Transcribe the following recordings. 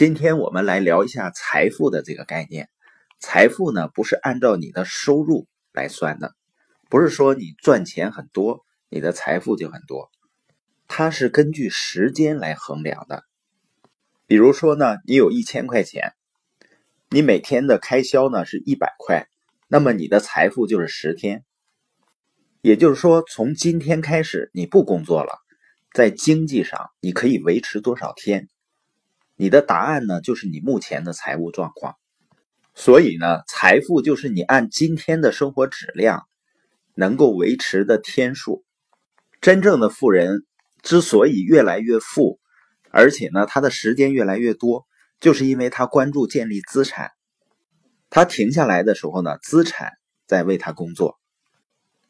今天我们来聊一下财富的这个概念。财富呢，不是按照你的收入来算的，不是说你赚钱很多，你的财富就很多，它是根据时间来衡量的。比如说呢，你有一千块钱，你每天的开销呢是一百块，那么你的财富就是十天。也就是说，从今天开始你不工作了，在经济上你可以维持多少天？你的答案呢，就是你目前的财务状况。所以呢，财富就是你按今天的生活质量能够维持的天数。真正的富人之所以越来越富，而且呢，他的时间越来越多，就是因为他关注建立资产。他停下来的时候呢，资产在为他工作。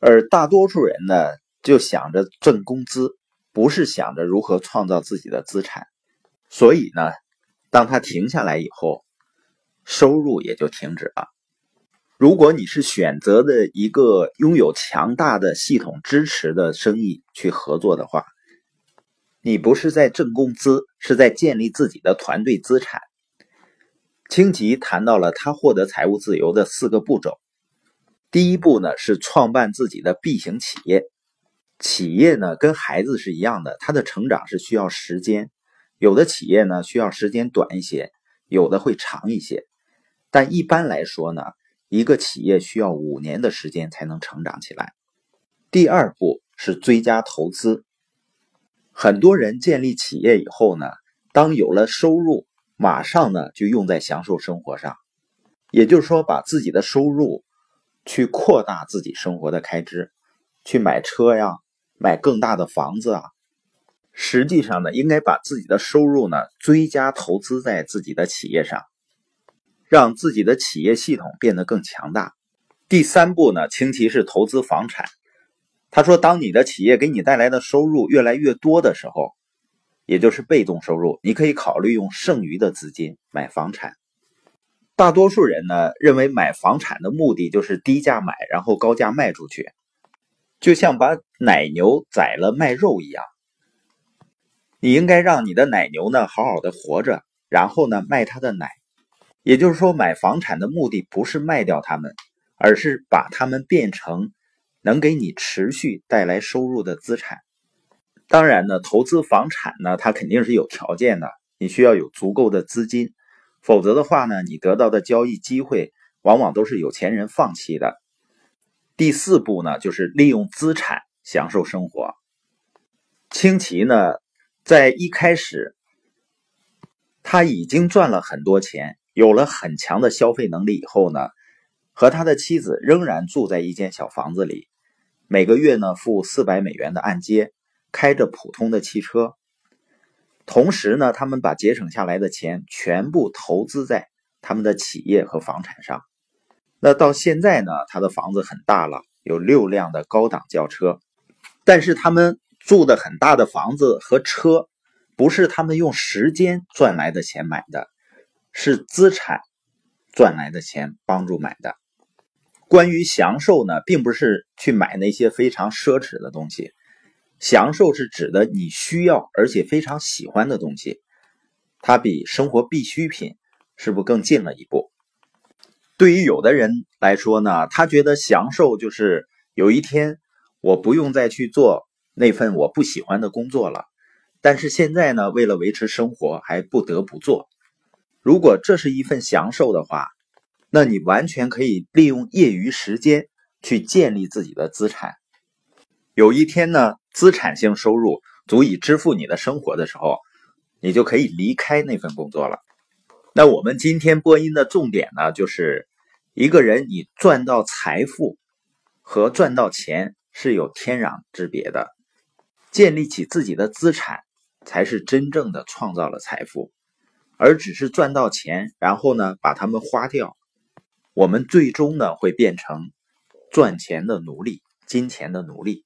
而大多数人呢，就想着挣工资，不是想着如何创造自己的资产。所以呢，当他停下来以后，收入也就停止了。如果你是选择的一个拥有强大的系统支持的生意去合作的话，你不是在挣工资，是在建立自己的团队资产。清吉谈到了他获得财务自由的四个步骤。第一步呢是创办自己的 B 型企业。企业呢跟孩子是一样的，他的成长是需要时间。有的企业呢需要时间短一些，有的会长一些，但一般来说呢，一个企业需要五年的时间才能成长起来。第二步是追加投资。很多人建立企业以后呢，当有了收入，马上呢就用在享受生活上，也就是说，把自己的收入去扩大自己生活的开支，去买车呀，买更大的房子啊。实际上呢，应该把自己的收入呢追加投资在自己的企业上，让自己的企业系统变得更强大。第三步呢，清奇是投资房产。他说，当你的企业给你带来的收入越来越多的时候，也就是被动收入，你可以考虑用剩余的资金买房产。大多数人呢认为买房产的目的就是低价买，然后高价卖出去，就像把奶牛宰了卖肉一样。你应该让你的奶牛呢好好的活着，然后呢卖它的奶。也就是说，买房产的目的不是卖掉它们，而是把它们变成能给你持续带来收入的资产。当然呢，投资房产呢，它肯定是有条件的，你需要有足够的资金，否则的话呢，你得到的交易机会往往都是有钱人放弃的。第四步呢，就是利用资产享受生活。清奇呢？在一开始，他已经赚了很多钱，有了很强的消费能力以后呢，和他的妻子仍然住在一间小房子里，每个月呢付四百美元的按揭，开着普通的汽车，同时呢，他们把节省下来的钱全部投资在他们的企业和房产上。那到现在呢，他的房子很大了，有六辆的高档轿车，但是他们。住的很大的房子和车，不是他们用时间赚来的钱买的，是资产赚来的钱帮助买的。关于享受呢，并不是去买那些非常奢侈的东西，享受是指的你需要而且非常喜欢的东西，它比生活必需品是不是更近了一步？对于有的人来说呢，他觉得享受就是有一天我不用再去做。那份我不喜欢的工作了，但是现在呢，为了维持生活，还不得不做。如果这是一份享受的话，那你完全可以利用业余时间去建立自己的资产。有一天呢，资产性收入足以支付你的生活的时候，你就可以离开那份工作了。那我们今天播音的重点呢，就是一个人你赚到财富和赚到钱是有天壤之别的。建立起自己的资产，才是真正的创造了财富，而只是赚到钱，然后呢把它们花掉，我们最终呢会变成赚钱的奴隶，金钱的奴隶。